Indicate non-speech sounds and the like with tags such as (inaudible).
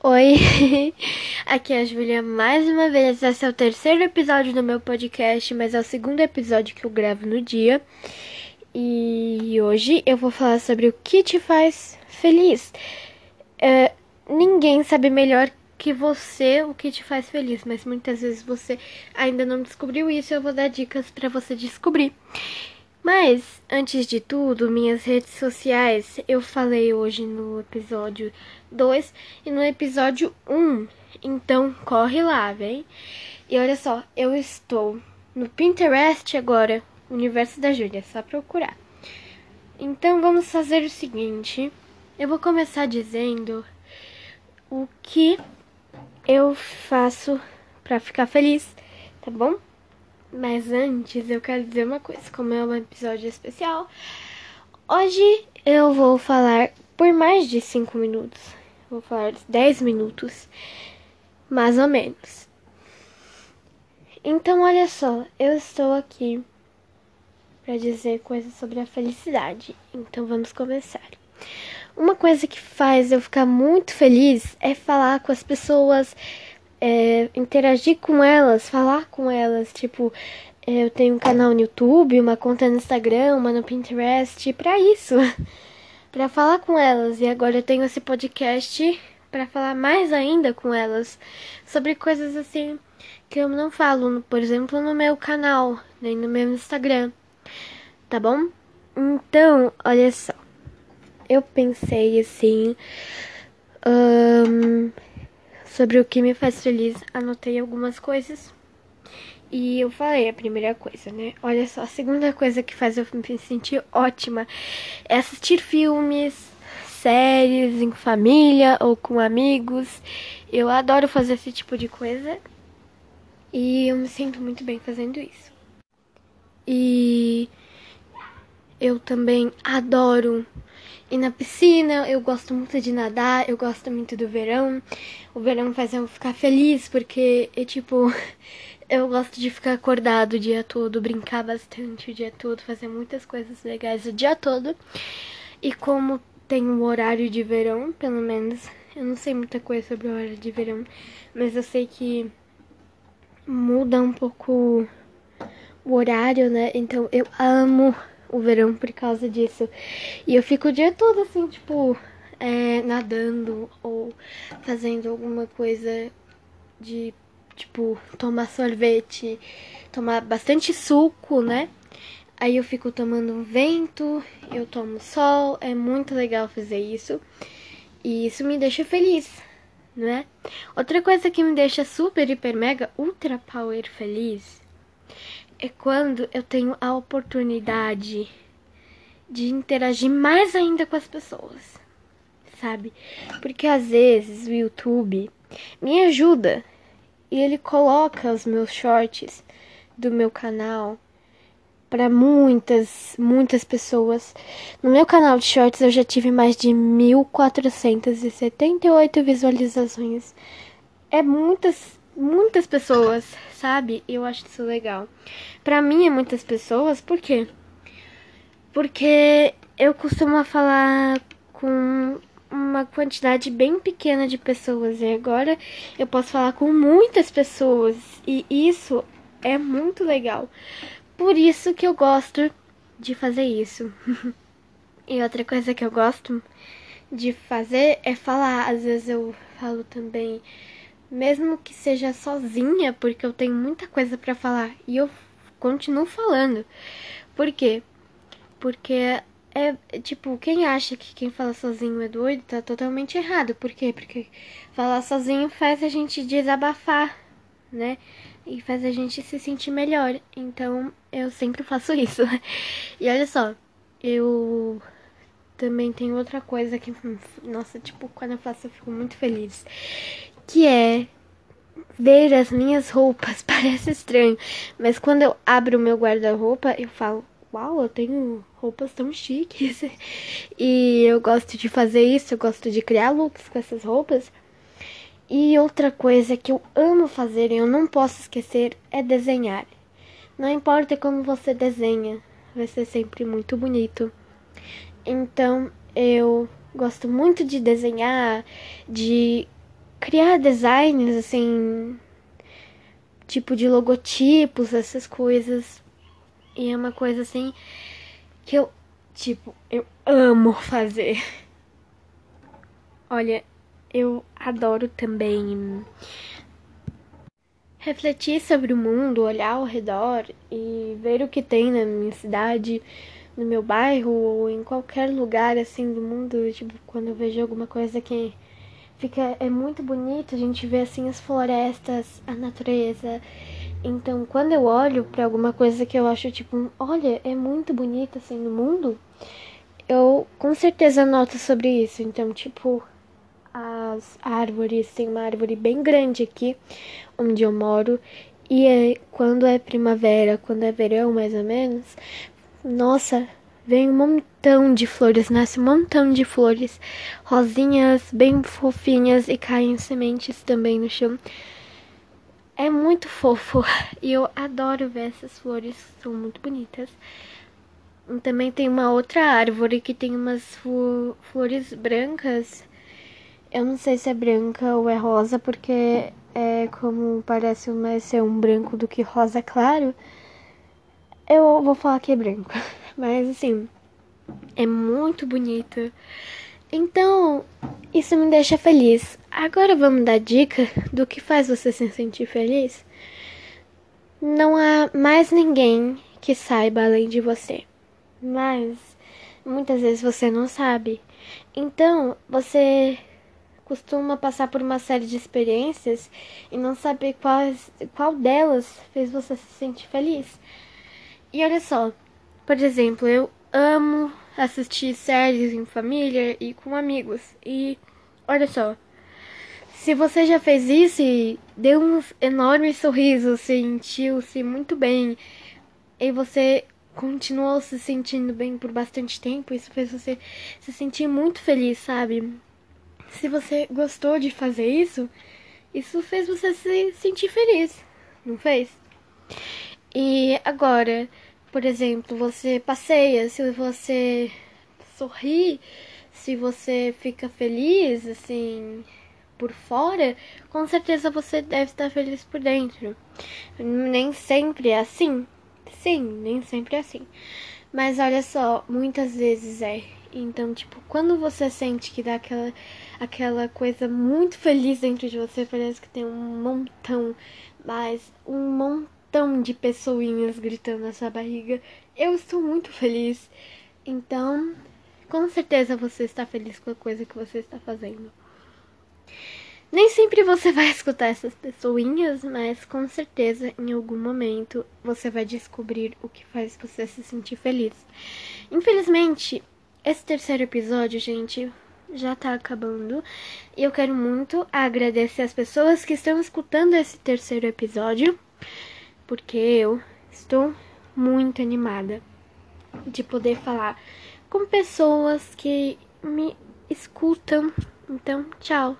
Oi, (laughs) aqui é a Julia mais uma vez. Esse é o terceiro episódio do meu podcast, mas é o segundo episódio que eu gravo no dia. E hoje eu vou falar sobre o que te faz feliz. É, ninguém sabe melhor que você o que te faz feliz, mas muitas vezes você ainda não descobriu isso. Eu vou dar dicas para você descobrir. Mas, antes de tudo, minhas redes sociais, eu falei hoje no episódio 2 e no episódio 1. Então, corre lá, vem. E olha só, eu estou no Pinterest agora, Universo da Júlia, é só procurar. Então, vamos fazer o seguinte. Eu vou começar dizendo o que eu faço para ficar feliz, tá bom? Mas antes eu quero dizer uma coisa, como é um episódio especial, hoje eu vou falar por mais de 5 minutos. Vou falar 10 minutos, mais ou menos. Então, olha só, eu estou aqui para dizer coisas sobre a felicidade. Então, vamos começar. Uma coisa que faz eu ficar muito feliz é falar com as pessoas é, interagir com elas, falar com elas. Tipo, é, eu tenho um canal no YouTube, uma conta no Instagram, uma no Pinterest, para isso, (laughs) para falar com elas. E agora eu tenho esse podcast para falar mais ainda com elas sobre coisas assim que eu não falo, por exemplo, no meu canal, nem no meu Instagram. Tá bom? Então, olha só. Eu pensei assim. Um, sobre o que me faz feliz, anotei algumas coisas. E eu falei a primeira coisa, né? Olha só, a segunda coisa que faz eu me sentir ótima é assistir filmes, séries em família ou com amigos. Eu adoro fazer esse tipo de coisa e eu me sinto muito bem fazendo isso. E eu também adoro ir na piscina, eu gosto muito de nadar, eu gosto muito do verão. O verão faz eu ficar feliz porque é tipo, (laughs) eu gosto de ficar acordado o dia todo, brincar bastante o dia todo, fazer muitas coisas legais o dia todo. E como tem um horário de verão, pelo menos, eu não sei muita coisa sobre o horário de verão, mas eu sei que muda um pouco o horário, né? Então eu amo o verão por causa disso. E eu fico o dia todo assim, tipo, é, nadando ou fazendo alguma coisa de, tipo, tomar sorvete, tomar bastante suco, né? Aí eu fico tomando um vento, eu tomo sol, é muito legal fazer isso. E isso me deixa feliz, né? Outra coisa que me deixa super, hiper, mega, ultra power feliz é quando eu tenho a oportunidade de interagir mais ainda com as pessoas, sabe? Porque às vezes o YouTube me ajuda e ele coloca os meus shorts do meu canal para muitas, muitas pessoas. No meu canal de shorts eu já tive mais de 1478 visualizações. É muitas muitas pessoas, sabe? Eu acho isso legal. Pra mim é muitas pessoas, por quê? Porque eu costumo falar com uma quantidade bem pequena de pessoas e agora eu posso falar com muitas pessoas e isso é muito legal. Por isso que eu gosto de fazer isso. (laughs) e outra coisa que eu gosto de fazer é falar. Às vezes eu falo também mesmo que seja sozinha, porque eu tenho muita coisa para falar e eu continuo falando. Por quê? Porque é tipo, quem acha que quem fala sozinho é doido tá totalmente errado. Por quê? Porque falar sozinho faz a gente desabafar, né? E faz a gente se sentir melhor. Então eu sempre faço (laughs) isso. E olha só, eu também tenho outra coisa que, nossa, tipo, quando eu faço eu fico muito feliz que é ver as minhas roupas. (laughs) Parece estranho, mas quando eu abro o meu guarda-roupa, eu falo: Uau, eu tenho roupas tão chiques. (laughs) E eu gosto de fazer isso, eu gosto de criar looks com essas roupas. E outra coisa que eu amo fazer e eu não posso esquecer é desenhar. Não importa como você desenha, vai ser sempre muito bonito. Então eu gosto muito de desenhar, de criar designs assim, tipo de logotipos, essas coisas. E é uma coisa assim que eu, tipo, eu amo fazer. Olha, eu adoro também refletir sobre o mundo, olhar ao redor e ver o que tem na minha cidade, no meu bairro ou em qualquer lugar assim do mundo, tipo, quando eu vejo alguma coisa que fica é muito bonito, a gente vê assim as florestas, a natureza. Então, quando eu olho para alguma coisa que eu acho tipo, olha, é muito bonita assim no mundo, eu com certeza noto sobre isso. Então, tipo, as árvores, tem uma árvore bem grande aqui onde eu moro. E é, quando é primavera, quando é verão mais ou menos, nossa, vem um montão de flores, nasce um montão de flores rosinhas, bem fofinhas e caem sementes também no chão. É muito fofo (laughs) e eu adoro ver essas flores, são muito bonitas. E também tem uma outra árvore que tem umas flores brancas eu não sei se é branca ou é rosa, porque é como parece mais ser um branco do que rosa claro. Eu vou falar que é branco. (laughs) Mas assim, é muito bonita. Então, isso me deixa feliz. Agora vamos dar dica do que faz você se sentir feliz? Não há mais ninguém que saiba além de você. Mas muitas vezes você não sabe. Então, você costuma passar por uma série de experiências e não saber quais, qual delas fez você se sentir feliz. E olha só, por exemplo, eu amo assistir séries em família e com amigos. E olha só, se você já fez isso e deu um enorme sorriso, sentiu-se muito bem e você continuou se sentindo bem por bastante tempo, isso fez você se sentir muito feliz, sabe? se você gostou de fazer isso, isso fez você se sentir feliz, não fez? E agora, por exemplo, você passeia, se você sorri, se você fica feliz, assim, por fora, com certeza você deve estar feliz por dentro. Nem sempre é assim. Sim, nem sempre é assim. Mas olha só, muitas vezes é. Então, tipo, quando você sente que dá aquela, aquela coisa muito feliz dentro de você, parece que tem um montão, mas um montão de pessoinhas gritando na sua barriga. Eu estou muito feliz. Então, com certeza você está feliz com a coisa que você está fazendo. Nem sempre você vai escutar essas pessoinhas, mas com certeza em algum momento você vai descobrir o que faz você se sentir feliz. Infelizmente, esse terceiro episódio, gente, já tá acabando. E eu quero muito agradecer as pessoas que estão escutando esse terceiro episódio, porque eu estou muito animada de poder falar com pessoas que me escutam. Então, tchau.